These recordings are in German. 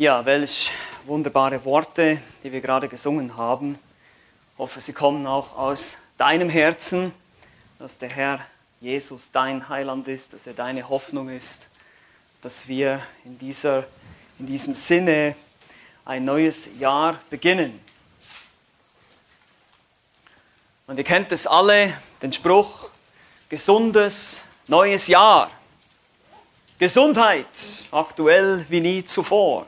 Ja, welch wunderbare Worte, die wir gerade gesungen haben. Ich hoffe, sie kommen auch aus deinem Herzen, dass der Herr Jesus dein Heiland ist, dass er deine Hoffnung ist, dass wir in, dieser, in diesem Sinne ein neues Jahr beginnen. Und ihr kennt es alle, den Spruch, gesundes neues Jahr. Gesundheit, aktuell wie nie zuvor.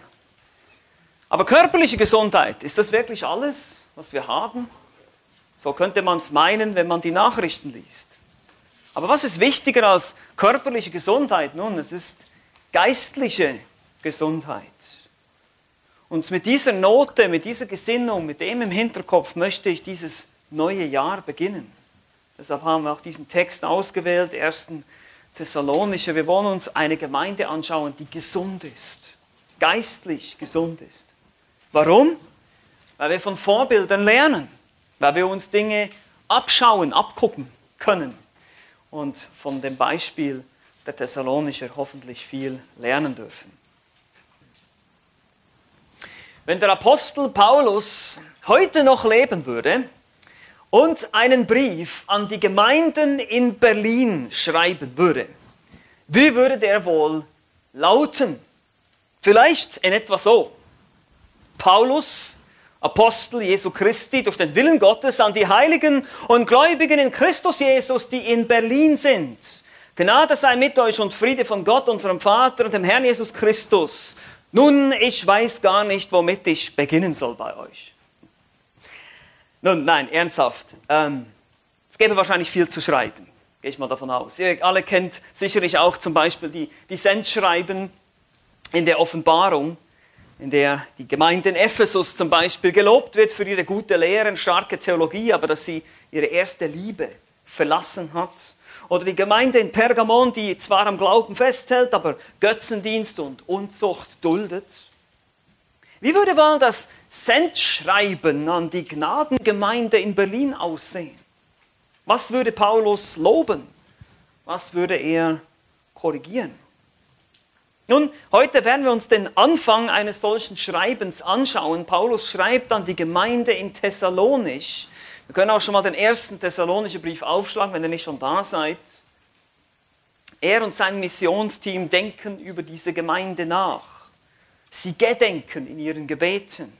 Aber körperliche Gesundheit, ist das wirklich alles, was wir haben? So könnte man es meinen, wenn man die Nachrichten liest. Aber was ist wichtiger als körperliche Gesundheit? Nun, es ist geistliche Gesundheit. Und mit dieser Note, mit dieser Gesinnung, mit dem im Hinterkopf möchte ich dieses neue Jahr beginnen. Deshalb haben wir auch diesen Text ausgewählt, 1. Thessalonische. Wir wollen uns eine Gemeinde anschauen, die gesund ist, geistlich gesund ist. Warum? Weil wir von Vorbildern lernen, weil wir uns Dinge abschauen, abgucken können und von dem Beispiel der Thessalonischer hoffentlich viel lernen dürfen. Wenn der Apostel Paulus heute noch leben würde und einen Brief an die Gemeinden in Berlin schreiben würde, wie würde der wohl lauten? Vielleicht in etwa so. Paulus, Apostel Jesu Christi, durch den Willen Gottes an die Heiligen und Gläubigen in Christus Jesus, die in Berlin sind. Gnade sei mit euch und Friede von Gott, unserem Vater und dem Herrn Jesus Christus. Nun, ich weiß gar nicht, womit ich beginnen soll bei euch. Nun, nein, ernsthaft. Ähm, es gäbe wahrscheinlich viel zu schreiben, gehe ich mal davon aus. Ihr alle kennt sicherlich auch zum Beispiel die, die Sendschreiben in der Offenbarung in der die Gemeinde in Ephesus zum Beispiel gelobt wird für ihre gute Lehre und starke Theologie, aber dass sie ihre erste Liebe verlassen hat. Oder die Gemeinde in Pergamon, die zwar am Glauben festhält, aber Götzendienst und Unzucht duldet. Wie würde wohl das Sendschreiben an die Gnadengemeinde in Berlin aussehen? Was würde Paulus loben? Was würde er korrigieren? Nun, heute werden wir uns den Anfang eines solchen Schreibens anschauen. Paulus schreibt an die Gemeinde in Thessalonisch. Wir können auch schon mal den ersten Thessalonischen Brief aufschlagen, wenn ihr nicht schon da seid. Er und sein Missionsteam denken über diese Gemeinde nach. Sie gedenken in ihren Gebeten.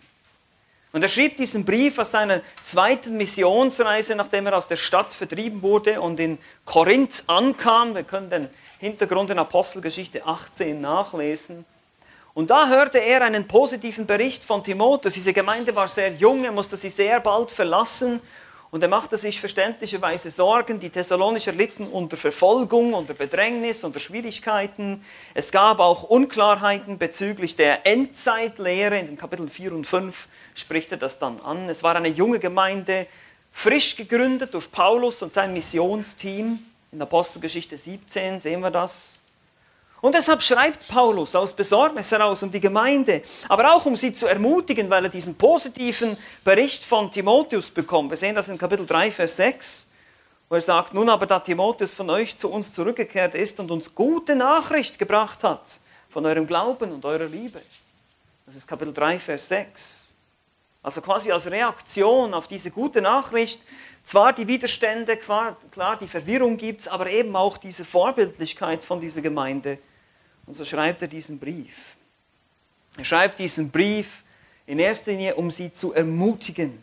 Und er schrieb diesen Brief aus seiner zweiten Missionsreise, nachdem er aus der Stadt vertrieben wurde und in Korinth ankam. Wir können den Hintergrund in Apostelgeschichte 18 nachlesen. Und da hörte er einen positiven Bericht von Timotheus. Diese Gemeinde war sehr jung, er musste sie sehr bald verlassen und er machte sich verständlicherweise Sorgen. Die Thessalonicher litten unter Verfolgung, unter Bedrängnis, unter Schwierigkeiten. Es gab auch Unklarheiten bezüglich der Endzeitlehre. In den Kapiteln 4 und 5 spricht er das dann an. Es war eine junge Gemeinde, frisch gegründet durch Paulus und sein Missionsteam. In Apostelgeschichte 17 sehen wir das. Und deshalb schreibt Paulus aus Besorgnis heraus um die Gemeinde, aber auch um sie zu ermutigen, weil er diesen positiven Bericht von Timotheus bekommt. Wir sehen das in Kapitel 3, Vers 6, wo er sagt, nun aber da Timotheus von euch zu uns zurückgekehrt ist und uns gute Nachricht gebracht hat von eurem Glauben und eurer Liebe. Das ist Kapitel 3, Vers 6. Also quasi als Reaktion auf diese gute Nachricht zwar die Widerstände, klar, die Verwirrung gibt es, aber eben auch diese Vorbildlichkeit von dieser Gemeinde. Und so schreibt er diesen Brief. Er schreibt diesen Brief in erster Linie, um sie zu ermutigen.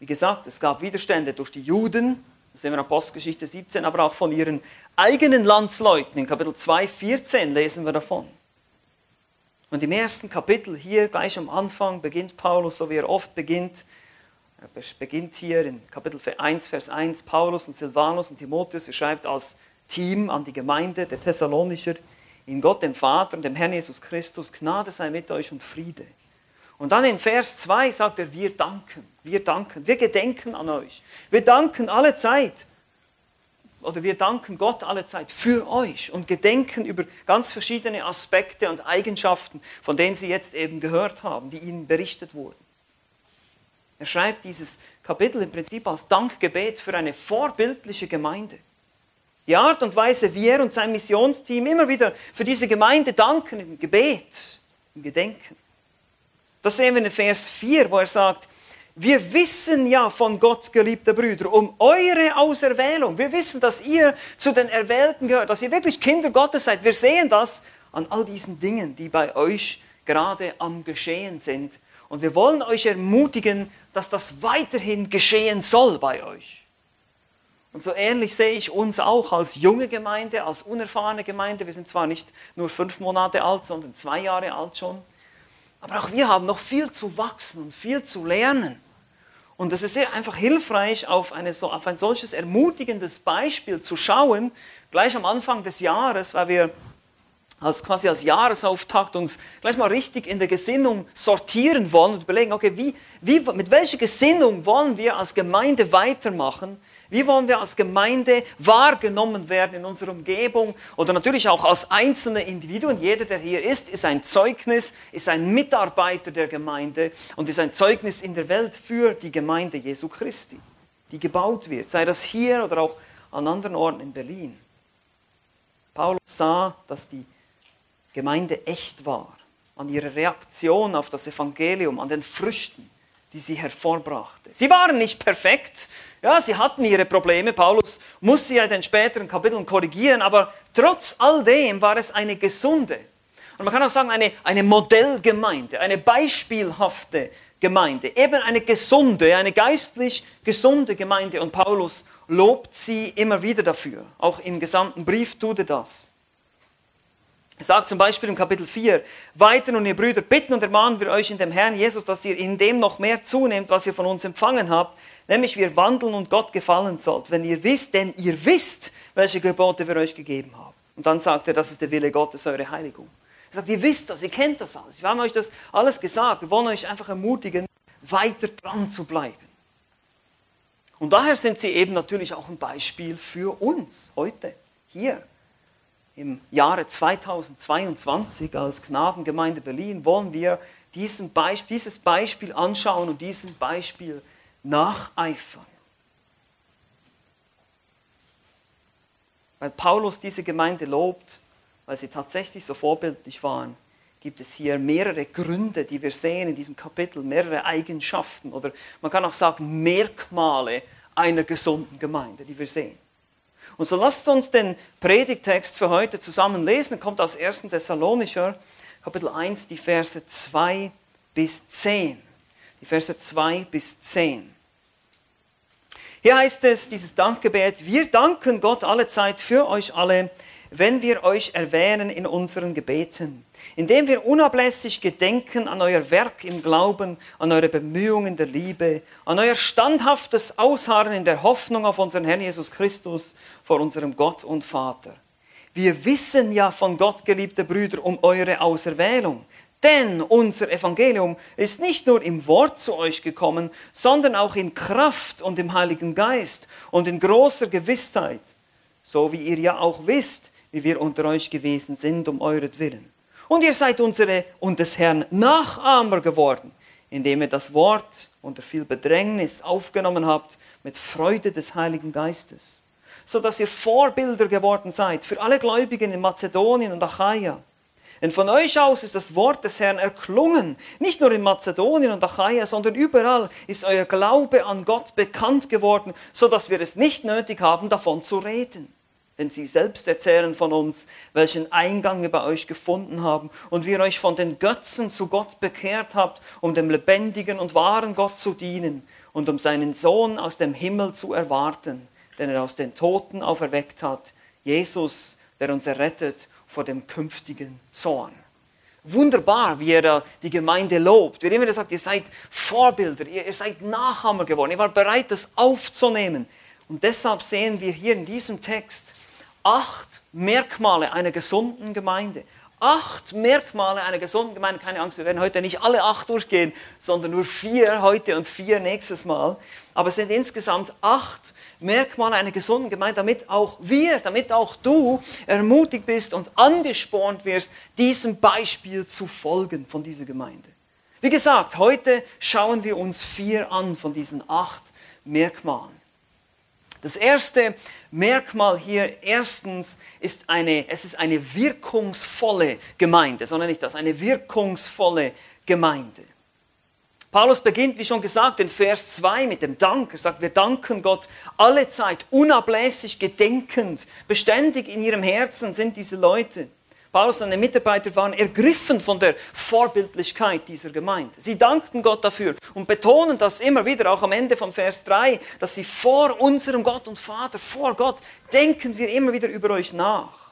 Wie gesagt, es gab Widerstände durch die Juden, das sehen wir in Apostelgeschichte 17, aber auch von ihren eigenen Landsleuten. In Kapitel 2, 14 lesen wir davon. Und im ersten Kapitel hier, gleich am Anfang, beginnt Paulus, so wie er oft beginnt, er beginnt hier in Kapitel 1, Vers 1, Paulus und Silvanus und Timotheus, er schreibt als Team an die Gemeinde der Thessalonicher, in Gott dem Vater und dem Herrn Jesus Christus, Gnade sei mit euch und Friede. Und dann in Vers 2 sagt er, wir danken, wir danken, wir gedenken an euch. Wir danken alle Zeit, oder wir danken Gott alle Zeit für euch und gedenken über ganz verschiedene Aspekte und Eigenschaften, von denen Sie jetzt eben gehört haben, die Ihnen berichtet wurden. Er schreibt dieses Kapitel im Prinzip als Dankgebet für eine vorbildliche Gemeinde. Die Art und Weise, wie er und sein Missionsteam immer wieder für diese Gemeinde danken im Gebet, im Gedenken. Das sehen wir in Vers 4, wo er sagt, wir wissen ja von Gott, geliebte Brüder, um eure Auserwählung. Wir wissen, dass ihr zu den Erwählten gehört, dass ihr wirklich Kinder Gottes seid. Wir sehen das an all diesen Dingen, die bei euch gerade am Geschehen sind. Und wir wollen euch ermutigen, dass das weiterhin geschehen soll bei euch. Und so ähnlich sehe ich uns auch als junge Gemeinde, als unerfahrene Gemeinde. Wir sind zwar nicht nur fünf Monate alt, sondern zwei Jahre alt schon. Aber auch wir haben noch viel zu wachsen und viel zu lernen. Und es ist sehr einfach hilfreich, auf, eine, auf ein solches ermutigendes Beispiel zu schauen, gleich am Anfang des Jahres, weil wir als quasi als Jahresauftakt uns gleich mal richtig in der Gesinnung sortieren wollen und überlegen, okay, wie, wie, mit welcher Gesinnung wollen wir als Gemeinde weitermachen? Wie wollen wir als Gemeinde wahrgenommen werden in unserer Umgebung oder natürlich auch als einzelne Individuen? Jeder, der hier ist, ist ein Zeugnis, ist ein Mitarbeiter der Gemeinde und ist ein Zeugnis in der Welt für die Gemeinde Jesu Christi, die gebaut wird, sei das hier oder auch an anderen Orten in Berlin. Paulus sah, dass die Gemeinde echt war, an ihrer Reaktion auf das Evangelium, an den Früchten die sie hervorbrachte. Sie waren nicht perfekt, ja, sie hatten ihre Probleme. Paulus muss sie ja in den späteren Kapiteln korrigieren, aber trotz all dem war es eine gesunde und man kann auch sagen eine, eine Modellgemeinde, eine beispielhafte Gemeinde, eben eine gesunde, eine geistlich gesunde Gemeinde. Und Paulus lobt sie immer wieder dafür. Auch im gesamten Brief tut er das. Er sagt zum Beispiel im Kapitel 4, weiter nun ihr Brüder, bitten und ermahnen wir euch in dem Herrn Jesus, dass ihr in dem noch mehr zunehmt, was ihr von uns empfangen habt, nämlich wir wandeln und Gott gefallen sollt, wenn ihr wisst, denn ihr wisst, welche Gebote wir euch gegeben haben. Und dann sagt er, das ist der Wille Gottes, eure Heiligung. Er sagt, ihr wisst das, ihr kennt das alles. Wir haben euch das alles gesagt. Wir wollen euch einfach ermutigen, weiter dran zu bleiben. Und daher sind sie eben natürlich auch ein Beispiel für uns heute, hier im Jahre 2022 als Gnadengemeinde Berlin wollen wir Beispiel, dieses Beispiel anschauen und diesem Beispiel nacheifern. Weil Paulus diese Gemeinde lobt, weil sie tatsächlich so vorbildlich waren, gibt es hier mehrere Gründe, die wir sehen in diesem Kapitel, mehrere Eigenschaften oder man kann auch sagen Merkmale einer gesunden Gemeinde, die wir sehen. Und so lasst uns den Predigtext für heute zusammen lesen. Er kommt aus 1. Thessalonicher, Kapitel 1, die Verse 2 bis 10. Die Verse 2 bis 10. Hier heißt es, dieses Dankgebet, wir danken Gott alle Zeit für euch alle, wenn wir euch erwähnen in unseren Gebeten, indem wir unablässig gedenken an euer Werk im Glauben, an eure Bemühungen der Liebe, an euer standhaftes Ausharren in der Hoffnung auf unseren Herrn Jesus Christus vor unserem Gott und Vater. Wir wissen ja von Gott, geliebte Brüder, um eure Auserwählung. Denn unser Evangelium ist nicht nur im Wort zu euch gekommen, sondern auch in Kraft und im Heiligen Geist und in großer Gewissheit, so wie ihr ja auch wisst, wie wir unter euch gewesen sind, um euretwillen. Und ihr seid unsere und des Herrn Nachahmer geworden, indem ihr das Wort unter viel Bedrängnis aufgenommen habt mit Freude des Heiligen Geistes, so dass ihr Vorbilder geworden seid für alle Gläubigen in Mazedonien und Achaia. Denn von euch aus ist das Wort des Herrn erklungen. Nicht nur in Mazedonien und Achaia, sondern überall ist euer Glaube an Gott bekannt geworden, so dass wir es nicht nötig haben, davon zu reden denn sie selbst erzählen von uns, welchen Eingang wir bei euch gefunden haben und wie ihr euch von den Götzen zu Gott bekehrt habt, um dem lebendigen und wahren Gott zu dienen und um seinen Sohn aus dem Himmel zu erwarten, den er aus den Toten auferweckt hat, Jesus, der uns errettet vor dem künftigen Zorn. Wunderbar, wie er die Gemeinde lobt. Wie er immer sagt, ihr seid Vorbilder, ihr seid Nachahmer geworden, ihr wart bereit, das aufzunehmen. Und deshalb sehen wir hier in diesem Text, acht Merkmale einer gesunden Gemeinde. Acht Merkmale einer gesunden Gemeinde. Keine Angst, wir werden heute nicht alle acht durchgehen, sondern nur vier heute und vier nächstes Mal. Aber es sind insgesamt acht Merkmale einer gesunden Gemeinde, damit auch wir, damit auch du ermutigt bist und angespornt wirst, diesem Beispiel zu folgen von dieser Gemeinde. Wie gesagt, heute schauen wir uns vier an von diesen acht Merkmalen. Das erste Merkmal hier erstens ist eine, es ist eine wirkungsvolle Gemeinde, sondern nicht das, eine wirkungsvolle Gemeinde. Paulus beginnt, wie schon gesagt, in Vers 2 mit dem Dank. Er sagt, wir danken Gott alle Zeit, unablässig gedenkend, beständig in ihrem Herzen sind diese Leute. Paulus und seine Mitarbeiter waren ergriffen von der Vorbildlichkeit dieser Gemeinde. Sie dankten Gott dafür und betonen das immer wieder, auch am Ende von Vers 3, dass sie vor unserem Gott und Vater, vor Gott, denken wir immer wieder über euch nach.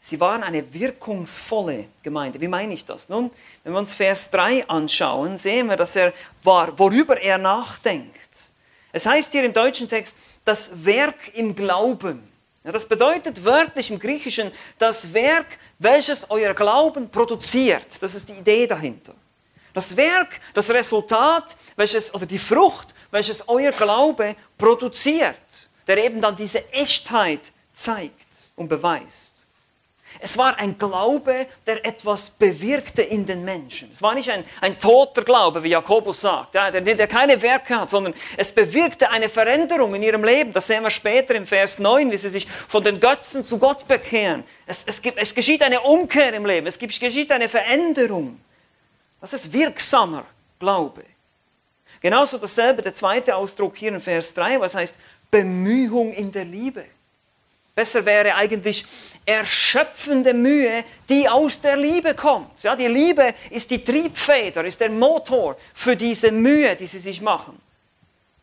Sie waren eine wirkungsvolle Gemeinde. Wie meine ich das? Nun, wenn wir uns Vers 3 anschauen, sehen wir, dass er war, worüber er nachdenkt. Es heißt hier im deutschen Text, das Werk im Glauben. Ja, das bedeutet wörtlich im Griechischen das Werk, welches euer Glauben produziert. Das ist die Idee dahinter. Das Werk, das Resultat, welches, oder die Frucht, welches euer Glaube produziert, der eben dann diese Echtheit zeigt und beweist. Es war ein Glaube, der etwas bewirkte in den Menschen. Es war nicht ein, ein toter Glaube, wie Jakobus sagt, ja, der, der keine Werke hat, sondern es bewirkte eine Veränderung in ihrem Leben. Das sehen wir später im Vers 9, wie sie sich von den Götzen zu Gott bekehren. Es, es, gibt, es geschieht eine Umkehr im Leben, es gibt, geschieht eine Veränderung. Das ist wirksamer Glaube. Genauso dasselbe, der zweite Ausdruck hier in Vers 3, was heißt Bemühung in der Liebe. Besser wäre eigentlich erschöpfende Mühe, die aus der Liebe kommt. Ja, die Liebe ist die Triebfeder, ist der Motor für diese Mühe, die sie sich machen.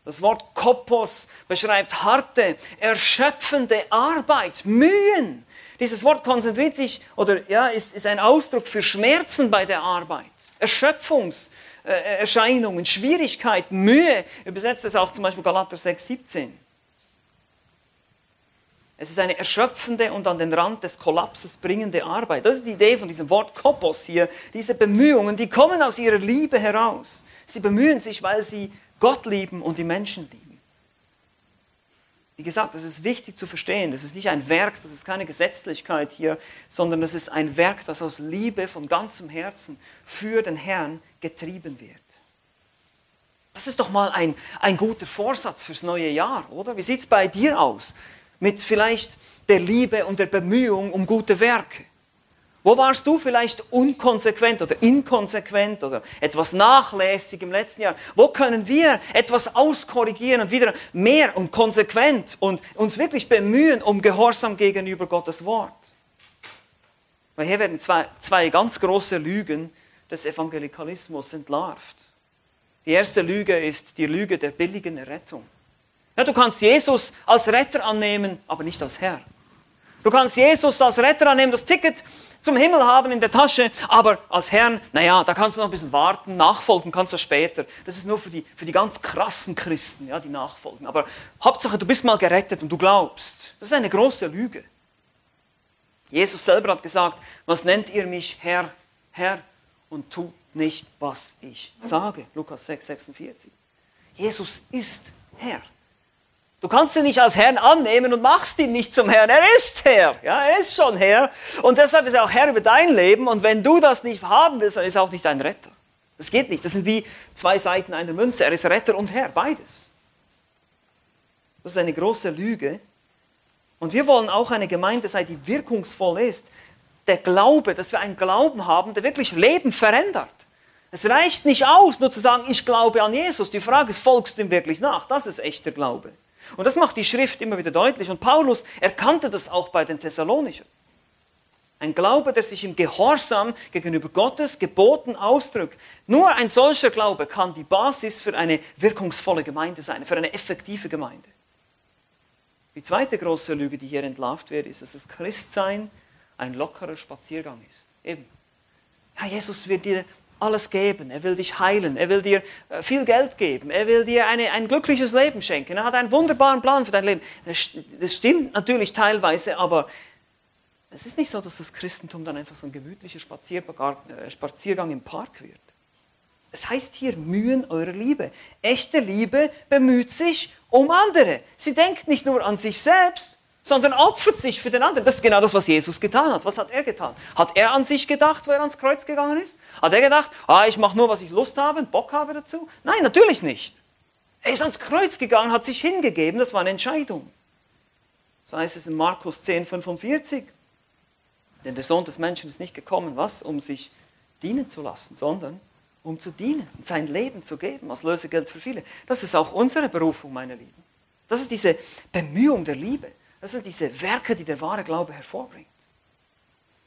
Das Wort Kopos beschreibt harte, erschöpfende Arbeit, Mühen. Dieses Wort konzentriert sich oder ja, ist, ist ein Ausdruck für Schmerzen bei der Arbeit, Erschöpfungserscheinungen, Schwierigkeiten, Mühe. Übersetzt es auch zum Beispiel Galater 6, 17. Es ist eine erschöpfende und an den Rand des Kollapses bringende Arbeit. Das ist die Idee von diesem Wort Kopos hier. Diese Bemühungen, die kommen aus ihrer Liebe heraus. Sie bemühen sich, weil sie Gott lieben und die Menschen lieben. Wie gesagt, das ist wichtig zu verstehen. Das ist nicht ein Werk, das ist keine Gesetzlichkeit hier, sondern es ist ein Werk, das aus Liebe von ganzem Herzen für den Herrn getrieben wird. Das ist doch mal ein, ein guter Vorsatz fürs neue Jahr, oder? Wie sieht es bei dir aus? Mit vielleicht der Liebe und der Bemühung um gute Werke? Wo warst du vielleicht unkonsequent oder inkonsequent oder etwas nachlässig im letzten Jahr? Wo können wir etwas auskorrigieren und wieder mehr und konsequent und uns wirklich bemühen um Gehorsam gegenüber Gottes Wort? Weil hier werden zwei, zwei ganz große Lügen des Evangelikalismus entlarvt. Die erste Lüge ist die Lüge der billigen Errettung. Ja, du kannst Jesus als Retter annehmen, aber nicht als Herr. Du kannst Jesus als Retter annehmen, das Ticket zum Himmel haben in der Tasche, aber als Herrn, naja, da kannst du noch ein bisschen warten, nachfolgen kannst du später. Das ist nur für die, für die ganz krassen Christen, ja, die nachfolgen. Aber Hauptsache, du bist mal gerettet und du glaubst. Das ist eine große Lüge. Jesus selber hat gesagt, was nennt ihr mich Herr, Herr und tut nicht, was ich sage. Lukas 6, 46. Jesus ist Herr. Du kannst ihn nicht als Herrn annehmen und machst ihn nicht zum Herrn. Er ist Herr. Ja, er ist schon Herr. Und deshalb ist er auch Herr über dein Leben. Und wenn du das nicht haben willst, dann ist er auch nicht dein Retter. Das geht nicht. Das sind wie zwei Seiten einer Münze. Er ist Retter und Herr. Beides. Das ist eine große Lüge. Und wir wollen auch eine Gemeinde sein, die wirkungsvoll ist. Der Glaube, dass wir einen Glauben haben, der wirklich Leben verändert. Es reicht nicht aus, nur zu sagen, ich glaube an Jesus. Die Frage ist, folgst du ihm wirklich nach? Das ist echter Glaube. Und das macht die Schrift immer wieder deutlich. Und Paulus erkannte das auch bei den Thessalonichern. Ein Glaube, der sich im Gehorsam gegenüber Gottes Geboten ausdrückt. Nur ein solcher Glaube kann die Basis für eine wirkungsvolle Gemeinde sein, für eine effektive Gemeinde. Die zweite große Lüge, die hier entlarvt wird, ist, dass das Christsein ein lockerer Spaziergang ist. Eben. Ja, Jesus wird dir alles geben. Er will dich heilen. Er will dir äh, viel Geld geben. Er will dir eine, ein glückliches Leben schenken. Er hat einen wunderbaren Plan für dein Leben. Das stimmt natürlich teilweise, aber es ist nicht so, dass das Christentum dann einfach so ein gemütlicher Spaziergang, äh, Spaziergang im Park wird. Es heißt hier Mühen eurer Liebe. Echte Liebe bemüht sich um andere. Sie denkt nicht nur an sich selbst, sondern opfert sich für den anderen. Das ist genau das, was Jesus getan hat. Was hat er getan? Hat er an sich gedacht, wo er ans Kreuz gegangen ist? Hat er gedacht, ah, ich mache nur, was ich Lust habe und Bock habe dazu? Nein, natürlich nicht. Er ist ans Kreuz gegangen, hat sich hingegeben, das war eine Entscheidung. So heißt es in Markus 10, 45. Denn der Sohn des Menschen ist nicht gekommen, was? Um sich dienen zu lassen, sondern um zu dienen und sein Leben zu geben als Lösegeld für viele. Das ist auch unsere Berufung, meine Lieben. Das ist diese Bemühung der Liebe. Das sind diese Werke, die der wahre Glaube hervorbringt.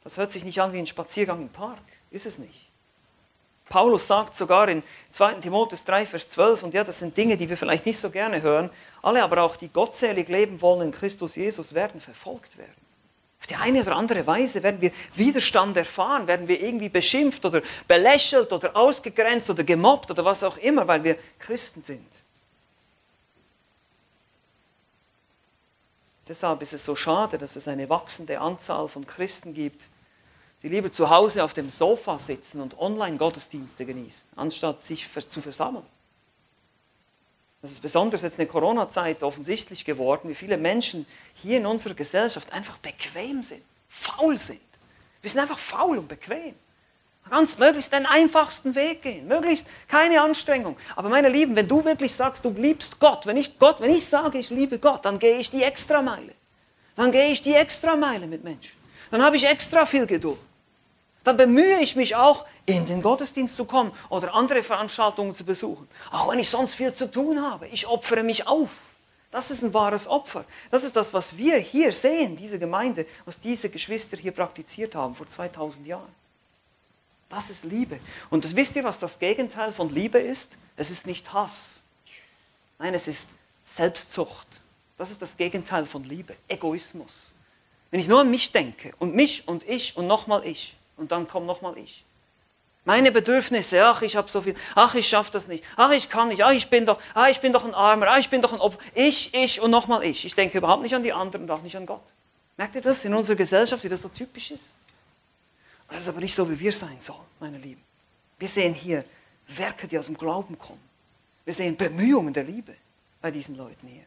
Das hört sich nicht an wie ein Spaziergang im Park. Ist es nicht. Paulus sagt sogar in 2. Timotheus 3, Vers 12, und ja, das sind Dinge, die wir vielleicht nicht so gerne hören, alle aber auch, die gottselig leben wollen in Christus Jesus, werden verfolgt werden. Auf die eine oder andere Weise werden wir Widerstand erfahren, werden wir irgendwie beschimpft oder belächelt oder ausgegrenzt oder gemobbt oder was auch immer, weil wir Christen sind. Deshalb ist es so schade, dass es eine wachsende Anzahl von Christen gibt, die lieber zu Hause auf dem Sofa sitzen und Online-Gottesdienste genießen, anstatt sich zu versammeln. Das ist besonders jetzt in der Corona-Zeit offensichtlich geworden, wie viele Menschen hier in unserer Gesellschaft einfach bequem sind, faul sind. Wir sind einfach faul und bequem. Ganz möglichst den einfachsten Weg gehen, möglichst keine Anstrengung. Aber meine Lieben, wenn du wirklich sagst, du liebst Gott, wenn ich Gott, wenn ich sage, ich liebe Gott, dann gehe ich die Extrameile. Dann gehe ich die Extrameile mit Menschen. Dann habe ich extra viel Geduld dann bemühe ich mich auch, in den Gottesdienst zu kommen oder andere Veranstaltungen zu besuchen. Auch wenn ich sonst viel zu tun habe. Ich opfere mich auf. Das ist ein wahres Opfer. Das ist das, was wir hier sehen, diese Gemeinde, was diese Geschwister hier praktiziert haben vor 2000 Jahren. Das ist Liebe. Und das, wisst ihr, was das Gegenteil von Liebe ist? Es ist nicht Hass. Nein, es ist Selbstzucht. Das ist das Gegenteil von Liebe. Egoismus. Wenn ich nur an mich denke und mich und ich und nochmal ich, und dann kommt nochmal ich. Meine Bedürfnisse, ach, ich habe so viel, ach, ich schaffe das nicht, ach, ich kann nicht, ach, ich bin doch, ach, ich bin doch ein Armer, ach, ich bin doch ein Opfer. Ich, ich und nochmal ich. Ich denke überhaupt nicht an die anderen und auch nicht an Gott. Merkt ihr das in unserer Gesellschaft, wie das so typisch ist? Das ist aber nicht so, wie wir sein sollen, meine Lieben. Wir sehen hier Werke, die aus dem Glauben kommen. Wir sehen Bemühungen der Liebe bei diesen Leuten hier.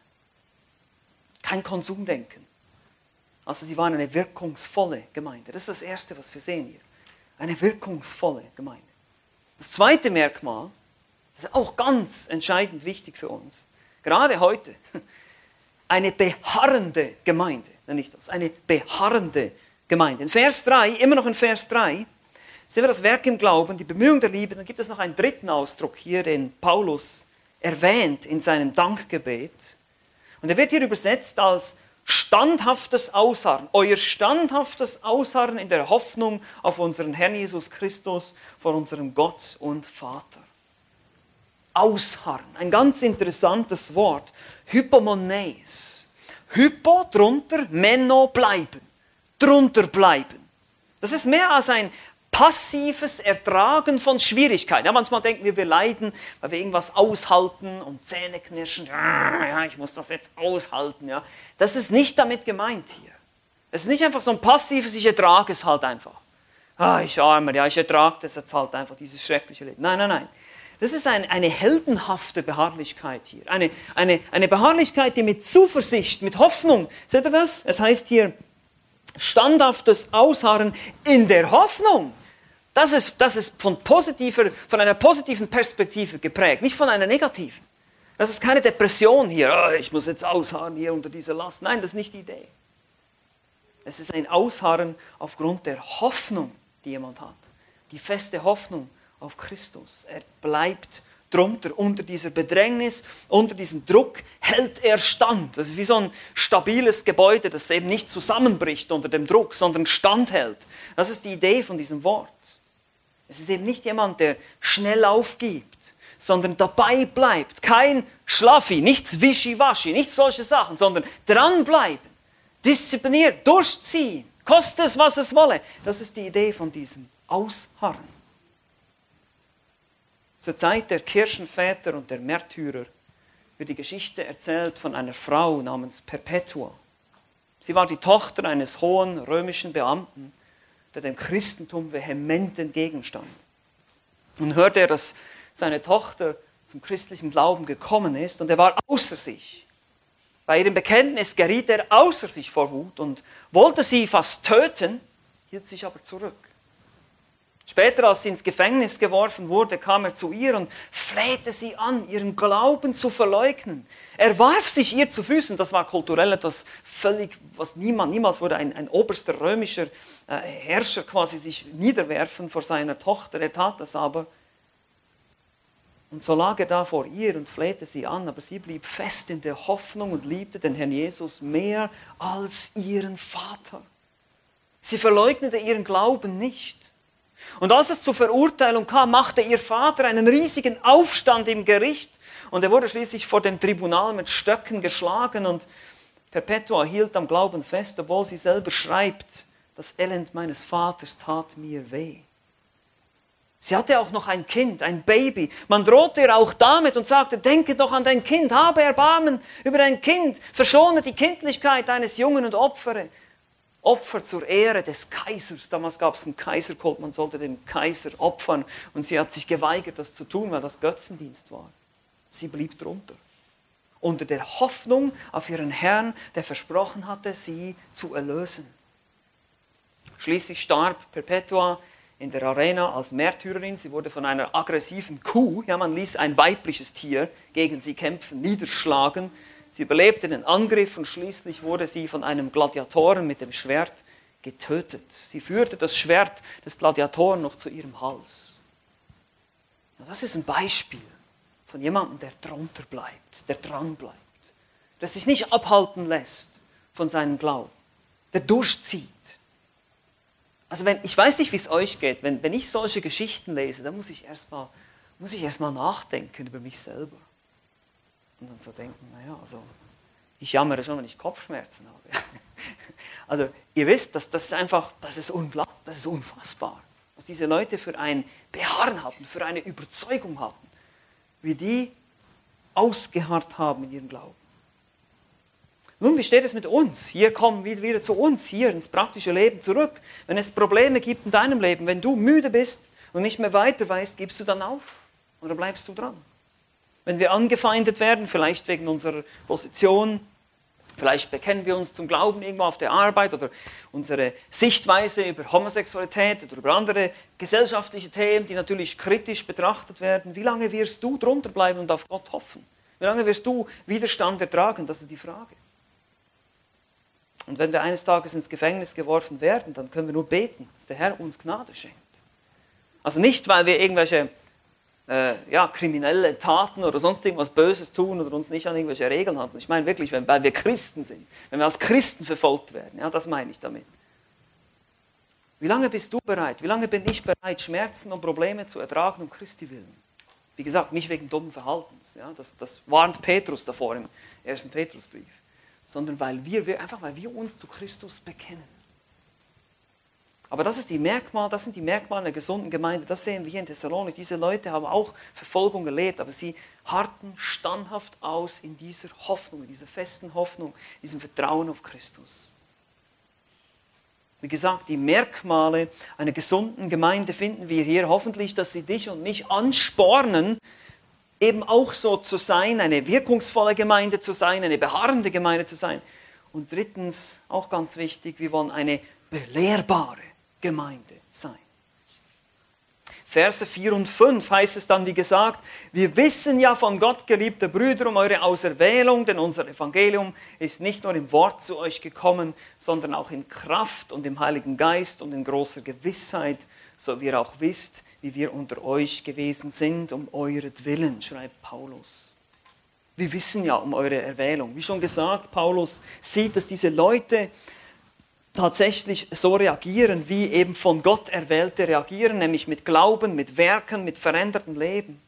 Kein Konsumdenken. Also sie waren eine wirkungsvolle Gemeinde. Das ist das Erste, was wir sehen hier. Eine wirkungsvolle Gemeinde. Das zweite Merkmal, das ist auch ganz entscheidend wichtig für uns, gerade heute, eine beharrende Gemeinde, nenne ich das, eine beharrende Gemeinde. In Vers 3, immer noch in Vers 3, sehen wir das Werk im Glauben, die Bemühung der Liebe. Dann gibt es noch einen dritten Ausdruck hier, den Paulus erwähnt in seinem Dankgebet. Und er wird hier übersetzt als standhaftes Ausharren, euer standhaftes Ausharren in der Hoffnung auf unseren Herrn Jesus Christus vor unserem Gott und Vater. Ausharren, ein ganz interessantes Wort. Hypomones. Hypo drunter, Menno bleiben. Drunter bleiben. Das ist mehr als ein passives Ertragen von Schwierigkeiten. Ja, manchmal denken wir, wir leiden, weil wir irgendwas aushalten und Zähne knirschen. Ja, ich muss das jetzt aushalten. Ja. Das ist nicht damit gemeint hier. Es ist nicht einfach so ein passives, ich ertrage es halt einfach. Ah, ich armer, ja, ich ertrage das jetzt halt einfach, dieses schreckliche Leben. Nein, nein, nein. Das ist ein, eine heldenhafte Beharrlichkeit hier. Eine, eine, eine Beharrlichkeit, die mit Zuversicht, mit Hoffnung, seht ihr das? Es heißt hier, standhaftes Ausharren in der Hoffnung. Das ist, das ist von, positiver, von einer positiven Perspektive geprägt, nicht von einer negativen. Das ist keine Depression hier, oh, ich muss jetzt ausharren hier unter dieser Last. Nein, das ist nicht die Idee. Es ist ein Ausharren aufgrund der Hoffnung, die jemand hat. Die feste Hoffnung auf Christus. Er bleibt drunter, unter dieser Bedrängnis, unter diesem Druck hält er stand. Das ist wie so ein stabiles Gebäude, das eben nicht zusammenbricht unter dem Druck, sondern standhält. Das ist die Idee von diesem Wort. Es ist eben nicht jemand, der schnell aufgibt, sondern dabei bleibt. Kein Schlaffi, nichts Wischiwaschi, nicht solche Sachen, sondern dranbleiben, diszipliniert, durchziehen, koste es, was es wolle. Das ist die Idee von diesem Ausharren. Zur Zeit der Kirchenväter und der Märtyrer wird die Geschichte erzählt von einer Frau namens Perpetua. Sie war die Tochter eines hohen römischen Beamten der dem Christentum vehement entgegenstand. Nun hörte er, dass seine Tochter zum christlichen Glauben gekommen ist und er war außer sich. Bei ihrem Bekenntnis geriet er außer sich vor Wut und wollte sie fast töten, hielt sich aber zurück. Später, als sie ins Gefängnis geworfen wurde, kam er zu ihr und flehte sie an, ihren Glauben zu verleugnen. Er warf sich ihr zu Füßen. Das war kulturell etwas völlig, was niemand, niemals würde ein, ein oberster römischer äh, Herrscher quasi sich niederwerfen vor seiner Tochter. Er tat das aber. Und so lag er da vor ihr und flehte sie an, aber sie blieb fest in der Hoffnung und liebte den Herrn Jesus mehr als ihren Vater. Sie verleugnete ihren Glauben nicht. Und als es zur Verurteilung kam, machte ihr Vater einen riesigen Aufstand im Gericht und er wurde schließlich vor dem Tribunal mit Stöcken geschlagen und Perpetua hielt am Glauben fest, obwohl sie selber schreibt, das Elend meines Vaters tat mir weh. Sie hatte auch noch ein Kind, ein Baby. Man drohte ihr auch damit und sagte, denke doch an dein Kind, habe Erbarmen über dein Kind, verschone die Kindlichkeit deines Jungen und opfere. Opfer zur Ehre des Kaisers. Damals gab es einen Kaiserkult, man sollte dem Kaiser opfern. Und sie hat sich geweigert, das zu tun, weil das Götzendienst war. Sie blieb drunter. Unter der Hoffnung auf ihren Herrn, der versprochen hatte, sie zu erlösen. Schließlich starb Perpetua in der Arena als Märtyrerin. Sie wurde von einer aggressiven Kuh, ja, man ließ ein weibliches Tier gegen sie kämpfen, niederschlagen. Sie überlebte den Angriff und schließlich wurde sie von einem Gladiatoren mit dem Schwert getötet. Sie führte das Schwert des Gladiatoren noch zu ihrem Hals. Das ist ein Beispiel von jemandem, der drunter bleibt, der dran bleibt, der sich nicht abhalten lässt von seinem Glauben, der durchzieht. Also wenn, ich weiß nicht, wie es euch geht, wenn, wenn ich solche Geschichten lese, dann muss ich erstmal muss ich erstmal nachdenken über mich selber. Und dann so denken, naja, also ich jammere schon, wenn ich Kopfschmerzen habe. also ihr wisst, dass das einfach, das ist, das ist unfassbar. Was diese Leute für ein Beharren hatten, für eine Überzeugung hatten wie die ausgeharrt haben in ihrem Glauben. Nun, wie steht es mit uns? Hier kommen wir wieder zu uns, hier ins praktische Leben zurück. Wenn es Probleme gibt in deinem Leben, wenn du müde bist und nicht mehr weiter weißt, gibst du dann auf oder bleibst du dran? Wenn wir angefeindet werden, vielleicht wegen unserer Position, Vielleicht bekennen wir uns zum Glauben irgendwo auf der Arbeit oder unsere Sichtweise über Homosexualität oder über andere gesellschaftliche Themen, die natürlich kritisch betrachtet werden. Wie lange wirst du drunter bleiben und auf Gott hoffen? Wie lange wirst du Widerstand ertragen? Das ist die Frage. Und wenn wir eines Tages ins Gefängnis geworfen werden, dann können wir nur beten, dass der Herr uns Gnade schenkt. Also nicht, weil wir irgendwelche äh, ja, kriminelle Taten oder sonst irgendwas Böses tun oder uns nicht an irgendwelche Regeln halten. Ich meine wirklich, wenn, weil wir Christen sind, wenn wir als Christen verfolgt werden, ja, das meine ich damit. Wie lange bist du bereit? Wie lange bin ich bereit, Schmerzen und Probleme zu ertragen um Christi willen? Wie gesagt, nicht wegen dummen Verhaltens. Ja, das, das warnt Petrus davor im ersten Petrusbrief. Sondern weil wir, einfach weil wir uns zu Christus bekennen. Aber das, ist die Merkmal, das sind die Merkmale einer gesunden Gemeinde. Das sehen wir hier in Thessalonik. Diese Leute haben auch Verfolgung erlebt, aber sie harrten standhaft aus in dieser Hoffnung, in dieser festen Hoffnung, diesem Vertrauen auf Christus. Wie gesagt, die Merkmale einer gesunden Gemeinde finden wir hier. Hoffentlich, dass sie dich und mich anspornen, eben auch so zu sein, eine wirkungsvolle Gemeinde zu sein, eine beharrende Gemeinde zu sein. Und drittens, auch ganz wichtig, wir wollen eine belehrbare Gemeinde sein. Verse 4 und 5 heißt es dann, wie gesagt, wir wissen ja von Gott, geliebte Brüder, um eure Auserwählung, denn unser Evangelium ist nicht nur im Wort zu euch gekommen, sondern auch in Kraft und im Heiligen Geist und in großer Gewissheit, so wie ihr auch wisst, wie wir unter euch gewesen sind, um euretwillen, schreibt Paulus. Wir wissen ja um eure Erwählung. Wie schon gesagt, Paulus sieht, dass diese Leute tatsächlich so reagieren, wie eben von Gott Erwählte reagieren, nämlich mit Glauben, mit Werken, mit verändertem Leben.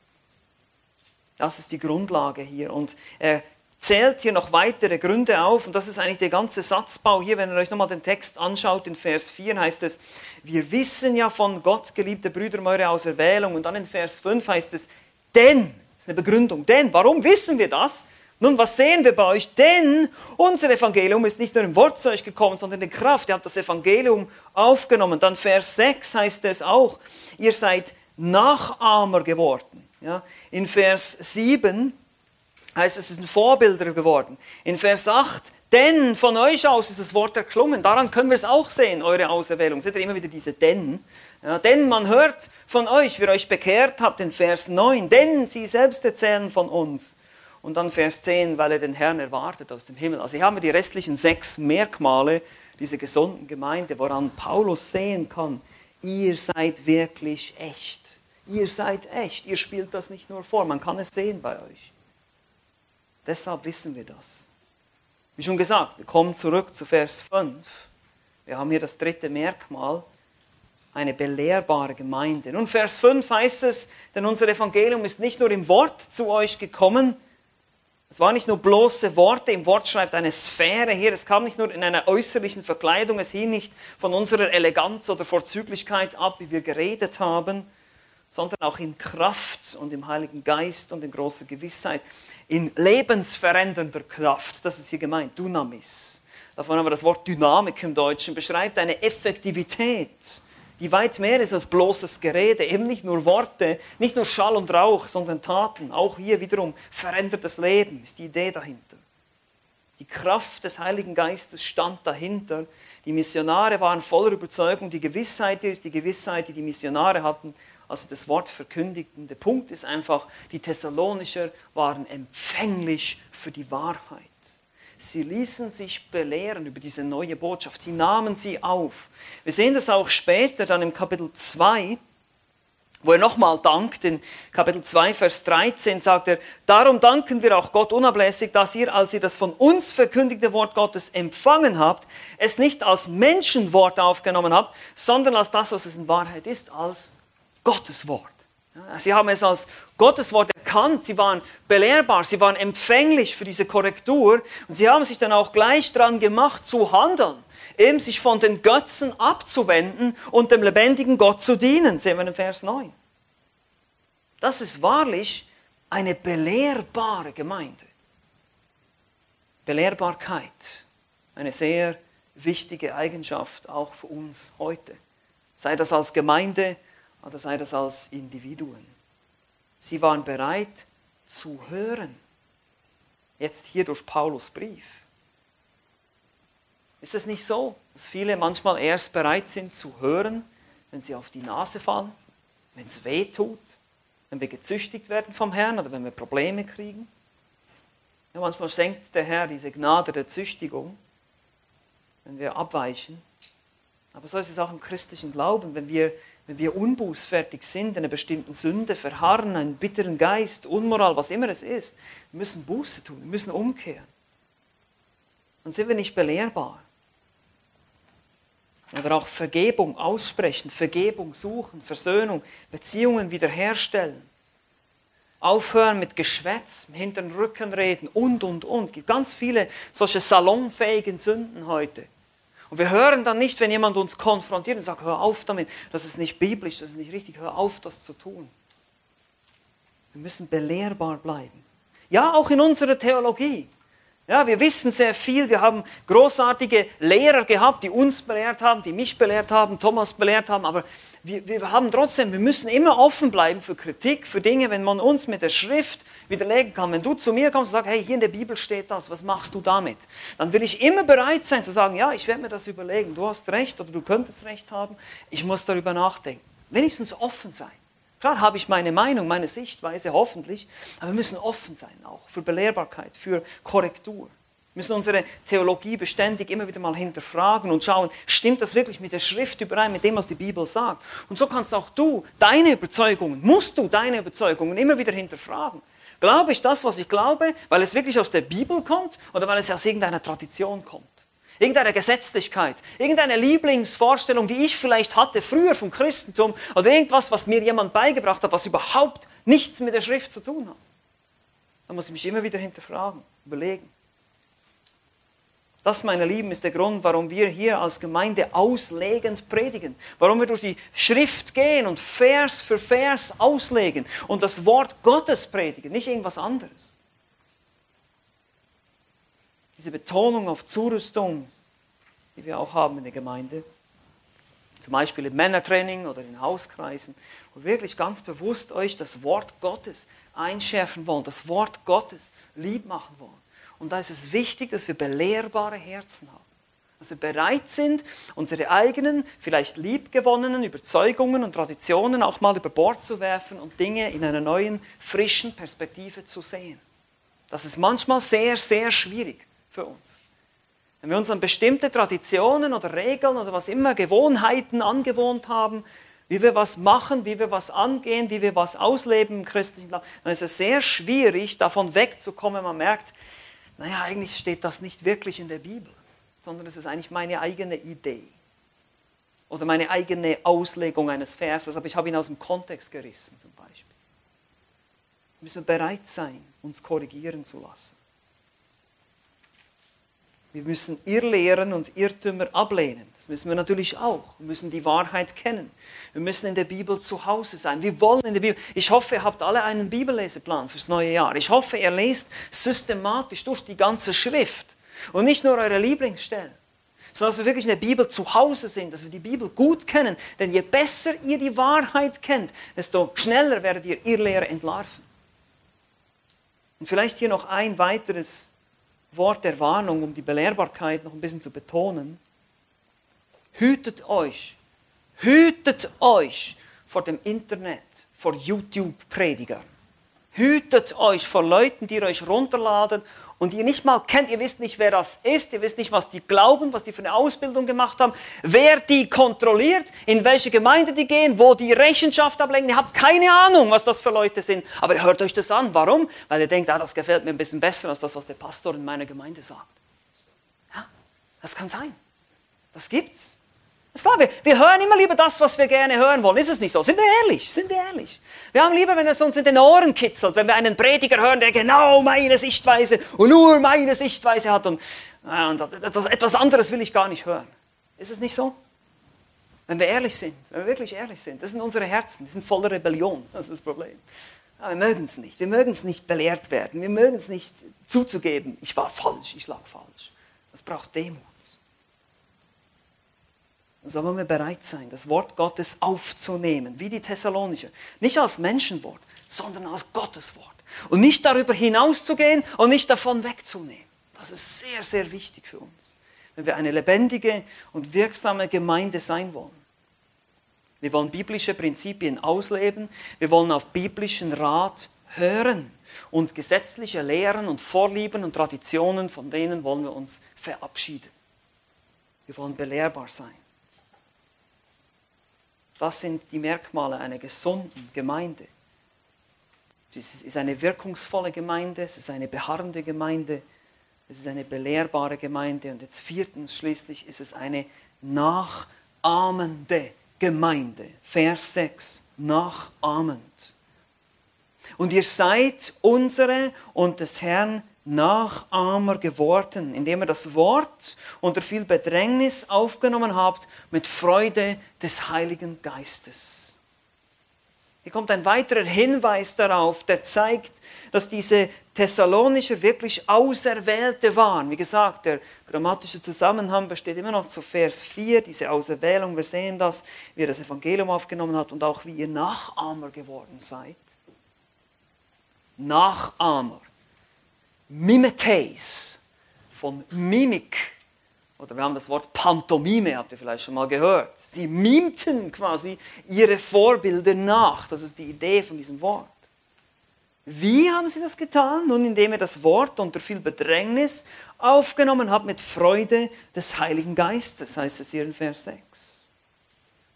Das ist die Grundlage hier. Und er zählt hier noch weitere Gründe auf, und das ist eigentlich der ganze Satzbau hier, wenn ihr euch nochmal den Text anschaut, in Vers 4 heißt es, wir wissen ja von Gott, geliebte Brüder, eure Auserwählung, und dann in Vers 5 heißt es, denn, das ist eine Begründung, denn, warum wissen wir das? Nun, was sehen wir bei euch? Denn unser Evangelium ist nicht nur im Wort zu euch gekommen, sondern in Kraft. Ihr habt das Evangelium aufgenommen. Dann Vers 6 heißt es auch, ihr seid Nachahmer geworden. Ja? In Vers 7 heißt es, es sind Vorbilder geworden. In Vers 8, denn von euch aus ist das Wort erklungen. Daran können wir es auch sehen, eure Auserwählung. Seht ihr immer wieder diese denn? Ja, denn man hört von euch, wie ihr euch bekehrt habt, in Vers 9. Denn sie selbst erzählen von uns. Und dann Vers 10, weil er den Herrn erwartet aus dem Himmel. Also hier haben wir die restlichen sechs Merkmale dieser gesunden Gemeinde, woran Paulus sehen kann, ihr seid wirklich echt. Ihr seid echt, ihr spielt das nicht nur vor, man kann es sehen bei euch. Deshalb wissen wir das. Wie schon gesagt, wir kommen zurück zu Vers 5. Wir haben hier das dritte Merkmal, eine belehrbare Gemeinde. Nun, Vers 5 heißt es, denn unser Evangelium ist nicht nur im Wort zu euch gekommen, es waren nicht nur bloße Worte, im Wort schreibt eine Sphäre hier, es kam nicht nur in einer äußerlichen Verkleidung, es hing nicht von unserer Eleganz oder Vorzüglichkeit ab, wie wir geredet haben, sondern auch in Kraft und im Heiligen Geist und in großer Gewissheit, in lebensverändernder Kraft, das ist hier gemeint, Dynamis. Davon haben wir das Wort Dynamik im Deutschen, beschreibt eine Effektivität, die weit mehr ist als bloßes Gerede, eben nicht nur Worte, nicht nur Schall und Rauch, sondern Taten. Auch hier wiederum verändertes Leben ist die Idee dahinter. Die Kraft des Heiligen Geistes stand dahinter. Die Missionare waren voller Überzeugung. Die Gewissheit ist die Gewissheit, die die Missionare hatten, als sie das Wort verkündigten. Der Punkt ist einfach, die Thessalonicher waren empfänglich für die Wahrheit. Sie ließen sich belehren über diese neue Botschaft. Sie nahmen sie auf. Wir sehen das auch später dann im Kapitel 2, wo er nochmal dankt. In Kapitel 2, Vers 13 sagt er, darum danken wir auch Gott unablässig, dass ihr, als ihr das von uns verkündigte Wort Gottes empfangen habt, es nicht als Menschenwort aufgenommen habt, sondern als das, was es in Wahrheit ist, als Gottes Wort. Sie haben es als Gottes Wort erkannt, sie waren belehrbar, sie waren empfänglich für diese Korrektur und sie haben sich dann auch gleich dran gemacht zu handeln, eben sich von den Götzen abzuwenden und dem lebendigen Gott zu dienen, sehen wir in Vers 9. Das ist wahrlich eine belehrbare Gemeinde. Belehrbarkeit, eine sehr wichtige Eigenschaft auch für uns heute. Sei das als Gemeinde, oder sei das als Individuen. Sie waren bereit zu hören. Jetzt hier durch Paulus Brief. Ist es nicht so, dass viele manchmal erst bereit sind zu hören, wenn sie auf die Nase fallen, wenn es weh tut, wenn wir gezüchtigt werden vom Herrn oder wenn wir Probleme kriegen? Ja, manchmal senkt der Herr diese Gnade der Züchtigung, wenn wir abweichen. Aber so ist es auch im christlichen Glauben, wenn wir wenn wir unbußfertig sind, in einer bestimmten Sünde, verharren, einen bitteren Geist, Unmoral, was immer es ist, wir müssen Buße tun, wir müssen umkehren. Dann sind wir nicht belehrbar. Oder auch Vergebung aussprechen, Vergebung suchen, Versöhnung, Beziehungen wiederherstellen. Aufhören mit Geschwätz, hinter den Rücken reden und, und, und. Es gibt ganz viele solche salonfähigen Sünden heute. Und wir hören dann nicht, wenn jemand uns konfrontiert und sagt, hör auf damit, das ist nicht biblisch, das ist nicht richtig, hör auf, das zu tun. Wir müssen belehrbar bleiben. Ja, auch in unserer Theologie. Ja, wir wissen sehr viel, wir haben großartige Lehrer gehabt, die uns belehrt haben, die mich belehrt haben, Thomas belehrt haben, aber wir, wir haben trotzdem, wir müssen immer offen bleiben für Kritik, für Dinge, wenn man uns mit der Schrift widerlegen kann. Wenn du zu mir kommst und sagst, hey, hier in der Bibel steht das, was machst du damit? Dann will ich immer bereit sein zu sagen, ja, ich werde mir das überlegen, du hast recht oder du könntest recht haben, ich muss darüber nachdenken. Wenigstens offen sein. Klar habe ich meine Meinung, meine Sichtweise, hoffentlich, aber wir müssen offen sein auch für Belehrbarkeit, für Korrektur. Wir müssen unsere Theologie beständig immer wieder mal hinterfragen und schauen, stimmt das wirklich mit der Schrift überein, mit dem, was die Bibel sagt? Und so kannst auch du deine Überzeugungen, musst du deine Überzeugungen immer wieder hinterfragen. Glaube ich das, was ich glaube, weil es wirklich aus der Bibel kommt oder weil es aus irgendeiner Tradition kommt? Irgendeine Gesetzlichkeit, irgendeine Lieblingsvorstellung, die ich vielleicht hatte früher vom Christentum oder irgendwas, was mir jemand beigebracht hat, was überhaupt nichts mit der Schrift zu tun hat. Da muss ich mich immer wieder hinterfragen, überlegen. Das, meine Lieben, ist der Grund, warum wir hier als Gemeinde auslegend predigen. Warum wir durch die Schrift gehen und Vers für Vers auslegen und das Wort Gottes predigen, nicht irgendwas anderes. Diese Betonung auf Zurüstung, die wir auch haben in der Gemeinde, zum Beispiel im Männertraining oder in Hauskreisen, wo wir wirklich ganz bewusst euch das Wort Gottes einschärfen wollen, das Wort Gottes lieb machen wollen. Und da ist es wichtig, dass wir belehrbare Herzen haben. Dass wir bereit sind, unsere eigenen, vielleicht liebgewonnenen Überzeugungen und Traditionen auch mal über Bord zu werfen und Dinge in einer neuen, frischen Perspektive zu sehen. Das ist manchmal sehr, sehr schwierig für uns. Wenn wir uns an bestimmte Traditionen oder Regeln oder was immer, Gewohnheiten angewohnt haben, wie wir was machen, wie wir was angehen, wie wir was ausleben im christlichen Glauben, dann ist es sehr schwierig, davon wegzukommen. Man merkt, naja, eigentlich steht das nicht wirklich in der Bibel, sondern es ist eigentlich meine eigene Idee oder meine eigene Auslegung eines Verses, aber ich habe ihn aus dem Kontext gerissen zum Beispiel. Wir müssen bereit sein, uns korrigieren zu lassen. Wir müssen Irrlehren und Irrtümer ablehnen. Das müssen wir natürlich auch. Wir müssen die Wahrheit kennen. Wir müssen in der Bibel zu Hause sein. Wir wollen in der Bibel. Ich hoffe, ihr habt alle einen Bibelleseplan fürs neue Jahr. Ich hoffe, ihr lest systematisch durch die ganze Schrift und nicht nur eure Lieblingsstellen, sondern dass wir wirklich in der Bibel zu Hause sind, dass wir die Bibel gut kennen. Denn je besser ihr die Wahrheit kennt, desto schneller werdet ihr Irrlehre entlarven. Und vielleicht hier noch ein weiteres Wort der Warnung, um die Belehrbarkeit noch ein bisschen zu betonen. Hütet euch, hütet euch vor dem Internet, vor YouTube-Predigern. Hütet euch vor Leuten, die euch runterladen und ihr nicht mal kennt, ihr wisst nicht, wer das ist, ihr wisst nicht, was die glauben, was die für eine Ausbildung gemacht haben, wer die kontrolliert, in welche Gemeinde die gehen, wo die Rechenschaft ablegen. Ihr habt keine Ahnung, was das für Leute sind. Aber ihr hört euch das an. Warum? Weil ihr denkt, ah, das gefällt mir ein bisschen besser als das, was der Pastor in meiner Gemeinde sagt. Ja, das kann sein. Das gibt's. Das klar, wir, wir hören immer lieber das, was wir gerne hören wollen. Ist es nicht so? Sind wir ehrlich? Sind wir ehrlich? Wir haben lieber, wenn es uns in den Ohren kitzelt, wenn wir einen Prediger hören, der genau meine Sichtweise und nur meine Sichtweise hat und, und etwas, etwas anderes will ich gar nicht hören. Ist es nicht so? Wenn wir ehrlich sind, wenn wir wirklich ehrlich sind, das sind unsere Herzen, die sind voller Rebellion, das ist das Problem. Aber wir mögen es nicht, wir mögen es nicht belehrt werden, wir mögen es nicht zuzugeben, ich war falsch, ich lag falsch. Das braucht Demut sollen wir bereit sein, das Wort Gottes aufzunehmen, wie die Thessalonicher. Nicht als Menschenwort, sondern als Gottes Wort. Und nicht darüber hinauszugehen und nicht davon wegzunehmen. Das ist sehr, sehr wichtig für uns, wenn wir eine lebendige und wirksame Gemeinde sein wollen. Wir wollen biblische Prinzipien ausleben, wir wollen auf biblischen Rat hören und gesetzliche Lehren und Vorlieben und Traditionen, von denen wollen wir uns verabschieden. Wir wollen belehrbar sein. Das sind die Merkmale einer gesunden Gemeinde. Es ist eine wirkungsvolle Gemeinde, es ist eine beharrende Gemeinde, es ist eine belehrbare Gemeinde und jetzt viertens schließlich ist es eine nachahmende Gemeinde. Vers 6, nachahmend. Und ihr seid unsere und des Herrn Nachahmer geworden, indem ihr das Wort unter viel Bedrängnis aufgenommen habt mit Freude des Heiligen Geistes. Hier kommt ein weiterer Hinweis darauf, der zeigt, dass diese Thessalonicher wirklich Auserwählte waren. Wie gesagt, der grammatische Zusammenhang besteht immer noch zu Vers 4, diese Auserwählung. Wir sehen das, wie er das Evangelium aufgenommen hat und auch wie ihr Nachahmer geworden seid. Nachahmer. Mimetes, von Mimik. Oder wir haben das Wort Pantomime, habt ihr vielleicht schon mal gehört. Sie mimten quasi ihre Vorbilder nach. Das ist die Idee von diesem Wort. Wie haben sie das getan? Nun, indem er das Wort unter viel Bedrängnis aufgenommen hat mit Freude des Heiligen Geistes, heißt es hier in Vers 6.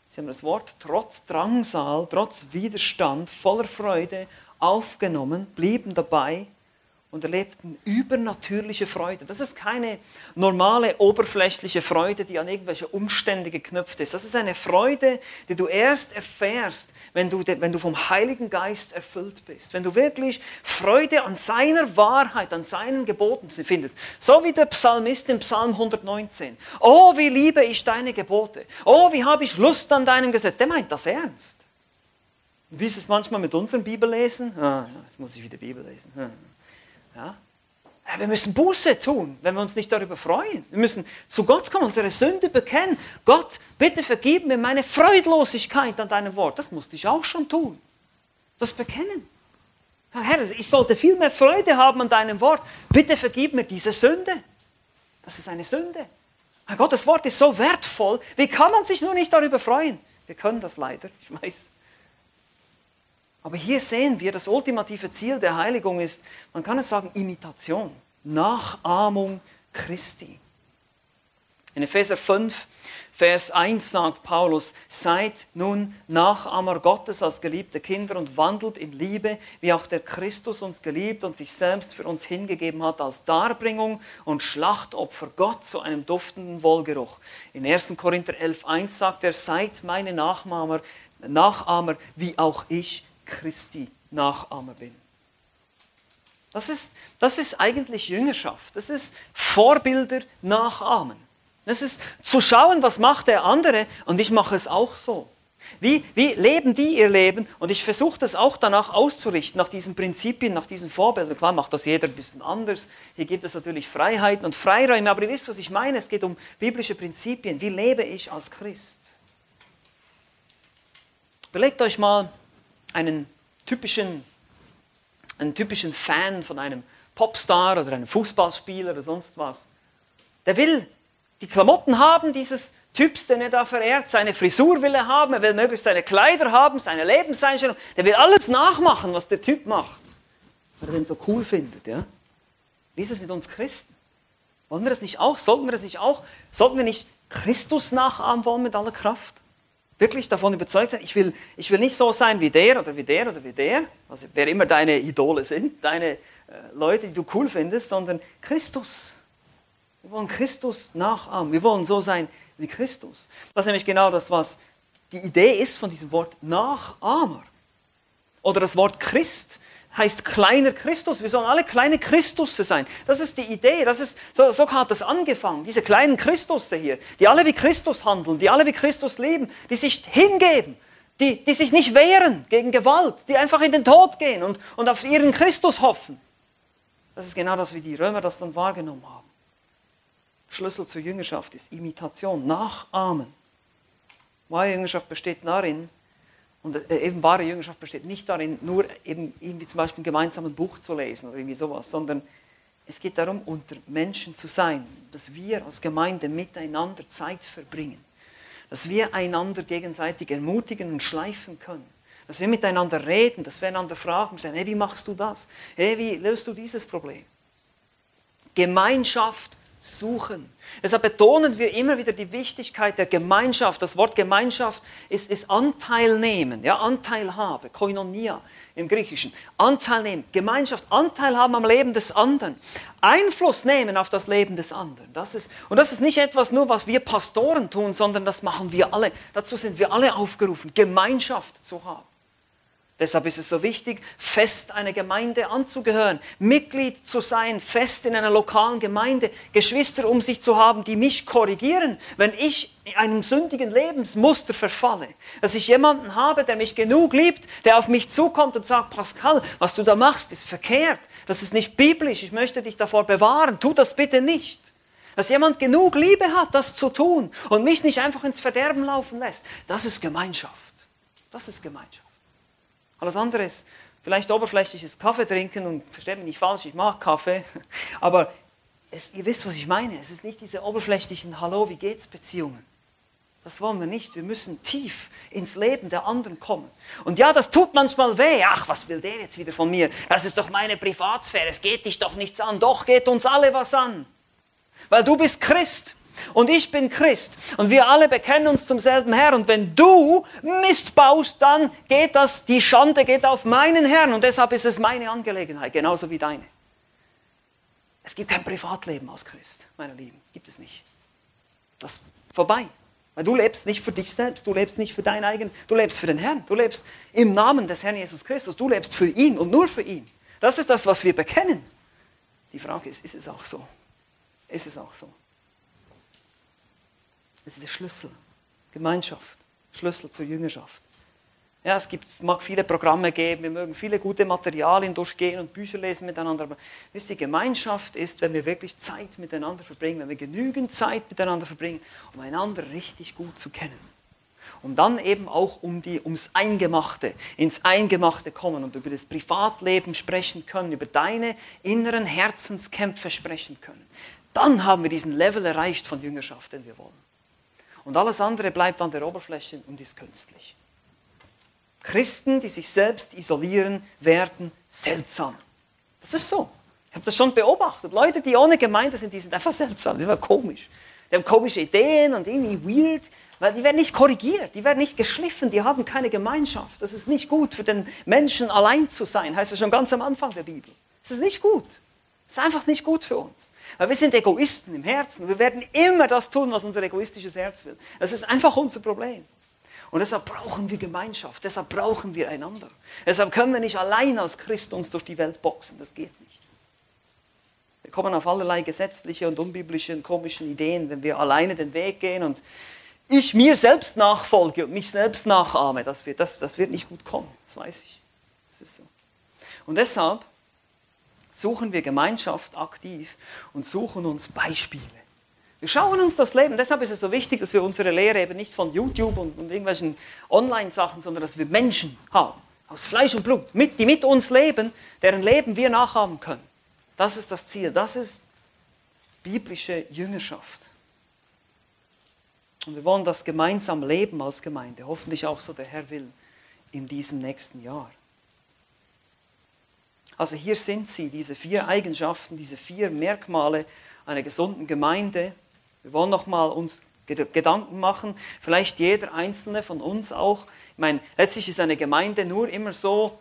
Sie haben das Wort trotz Drangsal, trotz Widerstand, voller Freude aufgenommen, blieben dabei und erlebten übernatürliche Freude. Das ist keine normale oberflächliche Freude, die an irgendwelche Umstände geknüpft ist. Das ist eine Freude, die du erst erfährst, wenn du, wenn du vom Heiligen Geist erfüllt bist. Wenn du wirklich Freude an seiner Wahrheit, an seinen Geboten findest. So wie der Psalmist im Psalm 119. Oh, wie liebe ich deine Gebote. Oh, wie habe ich Lust an deinem Gesetz. Der meint das ernst. Wie ist es manchmal mit unserem Bibellesen? Ah, jetzt muss ich wieder Bibel lesen. Ja? Wir müssen Buße tun, wenn wir uns nicht darüber freuen. Wir müssen zu Gott kommen, unsere Sünde bekennen. Gott, bitte vergib mir meine Freudlosigkeit an deinem Wort. Das musste ich auch schon tun. Das bekennen. Herr, ich sollte viel mehr Freude haben an deinem Wort. Bitte vergib mir diese Sünde. Das ist eine Sünde. Herr Gott, das Wort ist so wertvoll. Wie kann man sich nur nicht darüber freuen? Wir können das leider, ich weiß. Aber hier sehen wir, das ultimative Ziel der Heiligung ist, man kann es sagen, Imitation, Nachahmung Christi. In Epheser 5, Vers 1 sagt Paulus, seid nun Nachahmer Gottes als geliebte Kinder und wandelt in Liebe, wie auch der Christus uns geliebt und sich selbst für uns hingegeben hat als Darbringung und Schlachtopfer Gott zu einem duftenden Wohlgeruch. In 1. Korinther 11, 1 sagt er, seid meine Nachahmer, Nachahmer, wie auch ich Christi Nachahmer bin. Das ist, das ist eigentlich Jüngerschaft. Das ist Vorbilder nachahmen. Das ist zu schauen, was macht der andere und ich mache es auch so. Wie, wie leben die ihr Leben? Und ich versuche das auch danach auszurichten, nach diesen Prinzipien, nach diesen Vorbildern. Klar macht das jeder ein bisschen anders. Hier gibt es natürlich Freiheiten und Freiräume, aber ihr wisst, was ich meine. Es geht um biblische Prinzipien. Wie lebe ich als Christ? Überlegt euch mal einen typischen, einen typischen Fan von einem Popstar oder einem Fußballspieler oder sonst was. Der will die Klamotten haben dieses Typs, den er da verehrt, seine Frisur will er haben, er will möglichst seine Kleider haben, seine Lebenseinstellung, der will alles nachmachen, was der Typ macht, weil er den so cool findet. Ja? Wie ist es mit uns Christen? Wollen wir das nicht auch? Sollten wir das nicht auch? Sollten wir nicht Christus nachahmen wollen mit aller Kraft? Wirklich davon überzeugt sein, ich will, ich will nicht so sein wie der oder wie der oder wie der, also wer immer deine Idole sind, deine äh, Leute, die du cool findest, sondern Christus. Wir wollen Christus nachahmen. Wir wollen so sein wie Christus. Das ist nämlich genau das, was die Idee ist von diesem Wort Nachahmer. Oder das Wort Christ heißt kleiner Christus. Wir sollen alle kleine Christusse sein. Das ist die Idee. Das ist, so, so hat das angefangen. Diese kleinen Christusse hier, die alle wie Christus handeln, die alle wie Christus leben, die sich hingeben, die, die sich nicht wehren gegen Gewalt, die einfach in den Tod gehen und, und auf ihren Christus hoffen. Das ist genau das, wie die Römer das dann wahrgenommen haben. Schlüssel zur Jüngerschaft ist Imitation, Nachahmen. Wahre Jüngerschaft besteht darin, und äh, eben wahre Jüngerschaft besteht nicht darin, nur eben irgendwie zum Beispiel ein gemeinsames Buch zu lesen oder irgendwie sowas, sondern es geht darum, unter Menschen zu sein, dass wir als Gemeinde miteinander Zeit verbringen, dass wir einander gegenseitig ermutigen und schleifen können, dass wir miteinander reden, dass wir einander fragen, stellen, hey, wie machst du das? Hey, wie löst du dieses Problem? Gemeinschaft suchen. Deshalb betonen wir immer wieder die Wichtigkeit der Gemeinschaft. Das Wort Gemeinschaft ist, ist Anteil nehmen, ja, Anteilhabe, Koinonia im Griechischen. Anteil nehmen, Gemeinschaft, Anteil haben am Leben des anderen. Einfluss nehmen auf das Leben des anderen. Das ist, und das ist nicht etwas nur, was wir Pastoren tun, sondern das machen wir alle. Dazu sind wir alle aufgerufen, Gemeinschaft zu haben. Deshalb ist es so wichtig, fest einer Gemeinde anzugehören, Mitglied zu sein, fest in einer lokalen Gemeinde, Geschwister um sich zu haben, die mich korrigieren, wenn ich in einem sündigen Lebensmuster verfalle. Dass ich jemanden habe, der mich genug liebt, der auf mich zukommt und sagt, Pascal, was du da machst, ist verkehrt, das ist nicht biblisch, ich möchte dich davor bewahren, tu das bitte nicht. Dass jemand genug Liebe hat, das zu tun und mich nicht einfach ins Verderben laufen lässt, das ist Gemeinschaft. Das ist Gemeinschaft. Alles andere ist vielleicht oberflächliches Kaffee trinken und versteht mich nicht falsch, ich mag Kaffee, aber es, ihr wisst, was ich meine. Es ist nicht diese oberflächlichen Hallo, wie geht's Beziehungen. Das wollen wir nicht. Wir müssen tief ins Leben der anderen kommen. Und ja, das tut manchmal weh. Ach, was will der jetzt wieder von mir? Das ist doch meine Privatsphäre. Es geht dich doch nichts an. Doch geht uns alle was an. Weil du bist Christ und ich bin Christ und wir alle bekennen uns zum selben Herrn und wenn du Mist baust, dann geht das, die Schande geht auf meinen Herrn und deshalb ist es meine Angelegenheit, genauso wie deine. Es gibt kein Privatleben als Christ, meine Lieben, gibt es nicht. Das ist vorbei. Weil du lebst nicht für dich selbst, du lebst nicht für dein eigen, du lebst für den Herrn, du lebst im Namen des Herrn Jesus Christus, du lebst für ihn und nur für ihn. Das ist das, was wir bekennen. Die Frage ist, ist es auch so? Ist es auch so? Das ist der Schlüssel. Gemeinschaft. Schlüssel zur Jüngerschaft. Ja, es gibt, mag viele Programme geben, wir mögen viele gute Materialien durchgehen und Bücher lesen miteinander, aber wisst ihr, Gemeinschaft ist, wenn wir wirklich Zeit miteinander verbringen, wenn wir genügend Zeit miteinander verbringen, um einander richtig gut zu kennen. Und dann eben auch um die, ums Eingemachte, ins Eingemachte kommen und über das Privatleben sprechen können, über deine inneren Herzenskämpfe sprechen können. Dann haben wir diesen Level erreicht von Jüngerschaft, den wir wollen. Und alles andere bleibt an der Oberfläche und ist künstlich. Christen, die sich selbst isolieren, werden seltsam. Das ist so. Ich habe das schon beobachtet. Leute, die ohne Gemeinde sind, die sind einfach seltsam. Die sind komisch. Die haben komische Ideen und irgendwie weird, weil die werden nicht korrigiert, die werden nicht geschliffen, die haben keine Gemeinschaft. Das ist nicht gut für den Menschen allein zu sein, heißt es schon ganz am Anfang der Bibel. Das ist nicht gut. Das ist einfach nicht gut für uns. Weil wir sind Egoisten im Herzen wir werden immer das tun, was unser egoistisches Herz will. Das ist einfach unser Problem. Und deshalb brauchen wir Gemeinschaft, deshalb brauchen wir einander. Deshalb können wir nicht allein als Christ uns durch die Welt boxen, das geht nicht. Wir kommen auf allerlei gesetzliche und unbiblische und komischen Ideen, wenn wir alleine den Weg gehen und ich mir selbst nachfolge und mich selbst nachahme. Das wird, das, das wird nicht gut kommen, das weiß ich. Das ist so. Und deshalb suchen wir Gemeinschaft aktiv und suchen uns Beispiele. Wir schauen uns das Leben. Deshalb ist es so wichtig, dass wir unsere Lehre eben nicht von YouTube und, und irgendwelchen Online-Sachen, sondern dass wir Menschen haben, aus Fleisch und Blut, mit, die mit uns leben, deren Leben wir nachahmen können. Das ist das Ziel. Das ist biblische Jüngerschaft. Und wir wollen das gemeinsam leben als Gemeinde. Hoffentlich auch so der Herr will in diesem nächsten Jahr. Also hier sind sie, diese vier Eigenschaften, diese vier Merkmale einer gesunden Gemeinde. Wir wollen nochmal uns Gedanken machen, vielleicht jeder einzelne von uns auch. Ich meine, letztlich ist eine Gemeinde nur immer so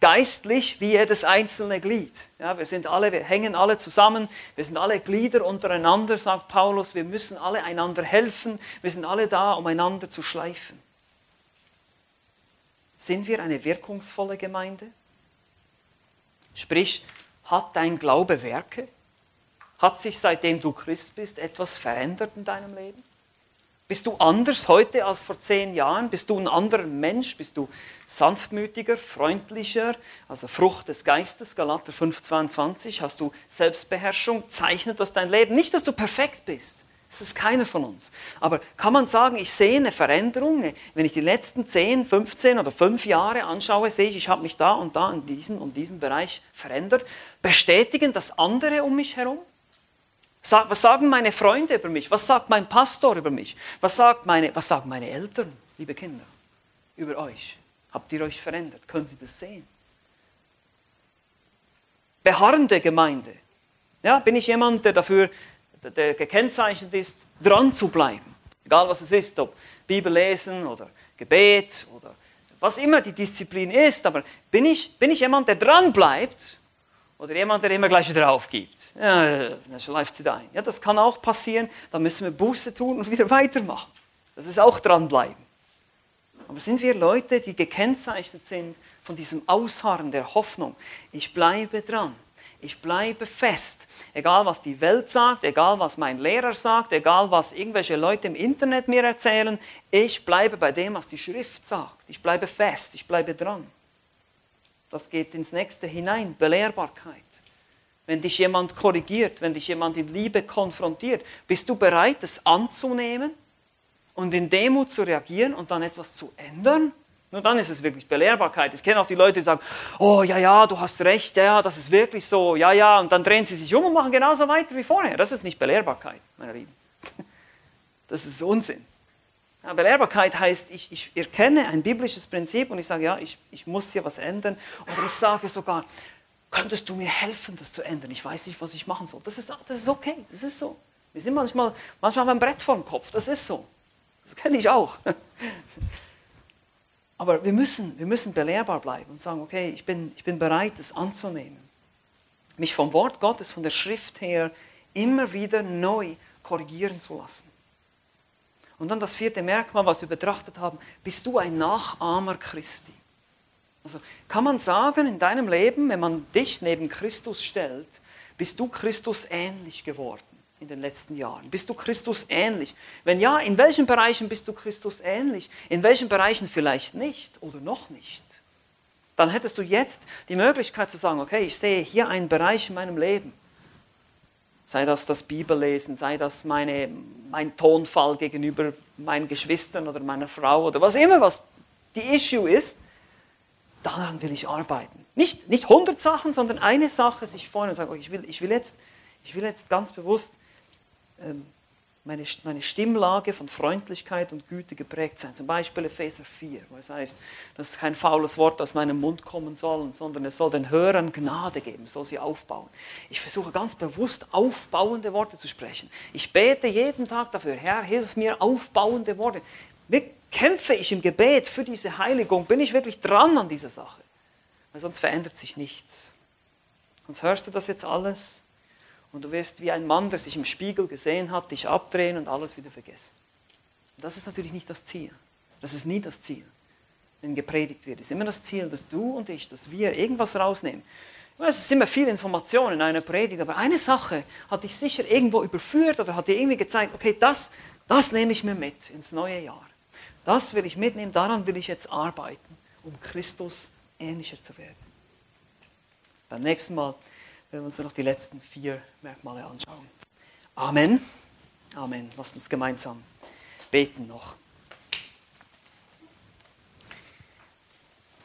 geistlich wie jedes einzelne Glied. Ja, wir sind alle, wir hängen alle zusammen, wir sind alle Glieder untereinander, sagt Paulus. Wir müssen alle einander helfen, wir sind alle da, um einander zu schleifen. Sind wir eine wirkungsvolle Gemeinde? Sprich, hat dein Glaube Werke? Hat sich seitdem du Christ bist etwas verändert in deinem Leben? Bist du anders heute als vor zehn Jahren? Bist du ein anderer Mensch? Bist du sanftmütiger, freundlicher? Also Frucht des Geistes, Galater 5,22. Hast du Selbstbeherrschung? Zeichnet das dein Leben? Nicht, dass du perfekt bist. Das ist keiner von uns. Aber kann man sagen, ich sehe eine Veränderung? Wenn ich die letzten 10, 15 oder 5 Jahre anschaue, sehe ich, ich habe mich da und da in diesem und diesem Bereich verändert. Bestätigen das andere um mich herum? Was sagen meine Freunde über mich? Was sagt mein Pastor über mich? Was, sagt meine, was sagen meine Eltern, liebe Kinder, über euch? Habt ihr euch verändert? Können Sie das sehen? Beharrende Gemeinde. Ja, bin ich jemand, der dafür der gekennzeichnet ist, dran zu bleiben? Egal was es ist, ob Bibel lesen oder Gebet oder was immer die Disziplin ist, aber bin ich, bin ich jemand, der dran bleibt oder jemand, der immer gleich wieder aufgibt. Ja, dann schleift sie ein. Ja, das kann auch passieren. Da müssen wir Buße tun und wieder weitermachen. Das ist auch dranbleiben. Aber sind wir Leute, die gekennzeichnet sind von diesem Ausharren der Hoffnung? Ich bleibe dran. Ich bleibe fest. Egal was die Welt sagt, egal was mein Lehrer sagt, egal was irgendwelche Leute im Internet mir erzählen, ich bleibe bei dem, was die Schrift sagt. Ich bleibe fest, ich bleibe dran. Das geht ins nächste hinein, Belehrbarkeit. Wenn dich jemand korrigiert, wenn dich jemand in Liebe konfrontiert, bist du bereit, es anzunehmen und in Demut zu reagieren und dann etwas zu ändern? Nur dann ist es wirklich Belehrbarkeit. Ich kenne auch die Leute, die sagen, oh ja, ja, du hast recht, ja, das ist wirklich so, ja, ja, und dann drehen sie sich um und machen genauso weiter wie vorher. Das ist nicht Belehrbarkeit, meine Lieben. Das ist Unsinn. Ja, Belehrbarkeit heißt, ich, ich erkenne ein biblisches Prinzip und ich sage, ja, ich, ich muss hier was ändern. Oder ich sage sogar, könntest du mir helfen, das zu ändern? Ich weiß nicht, was ich machen soll. Das ist, das ist okay, das ist so. Wir sind manchmal, manchmal ein Brett vor dem Kopf, das ist so. Das kenne ich auch. Aber wir müssen, wir müssen belehrbar bleiben und sagen, okay, ich bin, ich bin bereit, das anzunehmen. Mich vom Wort Gottes, von der Schrift her, immer wieder neu korrigieren zu lassen. Und dann das vierte Merkmal, was wir betrachtet haben, bist du ein Nachahmer Christi. Also kann man sagen, in deinem Leben, wenn man dich neben Christus stellt, bist du Christus ähnlich geworden in den letzten Jahren? Bist du Christus ähnlich? Wenn ja, in welchen Bereichen bist du Christus ähnlich? In welchen Bereichen vielleicht nicht oder noch nicht? Dann hättest du jetzt die Möglichkeit zu sagen, okay, ich sehe hier einen Bereich in meinem Leben, sei das das Bibellesen, sei das meine, mein Tonfall gegenüber meinen Geschwistern oder meiner Frau oder was immer, was die Issue ist, daran will ich arbeiten. Nicht, nicht 100 Sachen, sondern eine Sache sich vorne und sagen, ich will, ich will, jetzt, ich will jetzt ganz bewusst meine, meine Stimmlage von Freundlichkeit und Güte geprägt sein. Zum Beispiel Epheser 4, wo es heißt, dass kein faules Wort aus meinem Mund kommen soll, sondern es soll den Hörern Gnade geben, soll sie aufbauen. Ich versuche ganz bewusst aufbauende Worte zu sprechen. Ich bete jeden Tag dafür, Herr, hilf mir aufbauende Worte. Wie kämpfe ich im Gebet für diese Heiligung? Bin ich wirklich dran an dieser Sache? Weil sonst verändert sich nichts. Sonst hörst du das jetzt alles und du wirst wie ein Mann, der sich im Spiegel gesehen hat, dich abdrehen und alles wieder vergessen. Und das ist natürlich nicht das Ziel. Das ist nie das Ziel, wenn gepredigt wird. Es ist immer das Ziel, dass du und ich, dass wir irgendwas rausnehmen. Es ist immer viel Information in einer Predigt, aber eine Sache hat dich sicher irgendwo überführt oder hat dir irgendwie gezeigt, okay, das, das nehme ich mir mit ins neue Jahr. Das will ich mitnehmen, daran will ich jetzt arbeiten, um Christus ähnlicher zu werden. Beim nächsten Mal werden wir uns noch die letzten vier Merkmale anschauen. Amen. Amen. Lasst uns gemeinsam beten noch.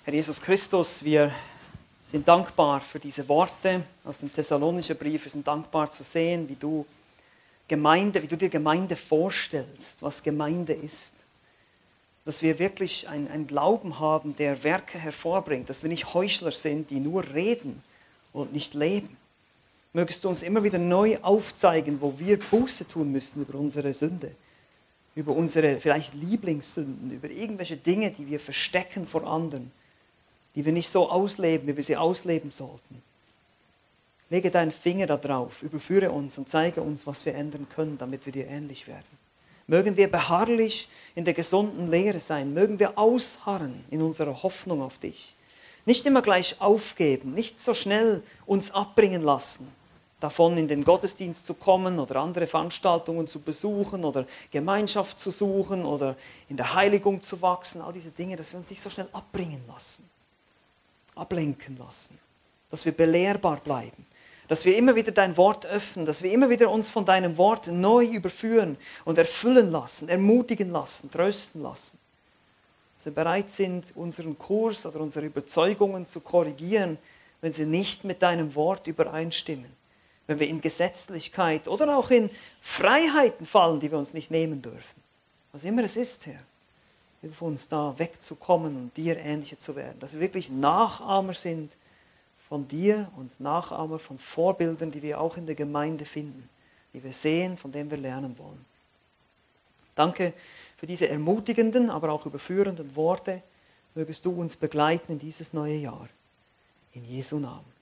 Herr Jesus Christus, wir sind dankbar für diese Worte aus dem Thessalonischen Brief. Wir sind dankbar zu sehen, wie du Gemeinde, wie du dir Gemeinde vorstellst, was Gemeinde ist. Dass wir wirklich einen Glauben haben, der Werke hervorbringt, dass wir nicht Heuchler sind, die nur reden, und nicht leben. Mögest du uns immer wieder neu aufzeigen, wo wir Buße tun müssen über unsere Sünde, über unsere vielleicht Lieblingssünden, über irgendwelche Dinge, die wir verstecken vor anderen, die wir nicht so ausleben, wie wir sie ausleben sollten. Lege deinen Finger da drauf, überführe uns und zeige uns, was wir ändern können, damit wir dir ähnlich werden. Mögen wir beharrlich in der gesunden Lehre sein, mögen wir ausharren in unserer Hoffnung auf dich. Nicht immer gleich aufgeben, nicht so schnell uns abbringen lassen, davon in den Gottesdienst zu kommen oder andere Veranstaltungen zu besuchen oder Gemeinschaft zu suchen oder in der Heiligung zu wachsen, all diese Dinge, dass wir uns nicht so schnell abbringen lassen, ablenken lassen, dass wir belehrbar bleiben, dass wir immer wieder dein Wort öffnen, dass wir immer wieder uns von deinem Wort neu überführen und erfüllen lassen, ermutigen lassen, trösten lassen wir bereit sind, unseren Kurs oder unsere Überzeugungen zu korrigieren, wenn sie nicht mit deinem Wort übereinstimmen. Wenn wir in Gesetzlichkeit oder auch in Freiheiten fallen, die wir uns nicht nehmen dürfen. Was immer es ist, Herr. Hilf uns da wegzukommen und dir ähnlicher zu werden. Dass wir wirklich Nachahmer sind von dir und Nachahmer von Vorbildern, die wir auch in der Gemeinde finden, die wir sehen, von denen wir lernen wollen. Danke für diese ermutigenden, aber auch überführenden Worte. Mögest du uns begleiten in dieses neue Jahr. In Jesu Namen.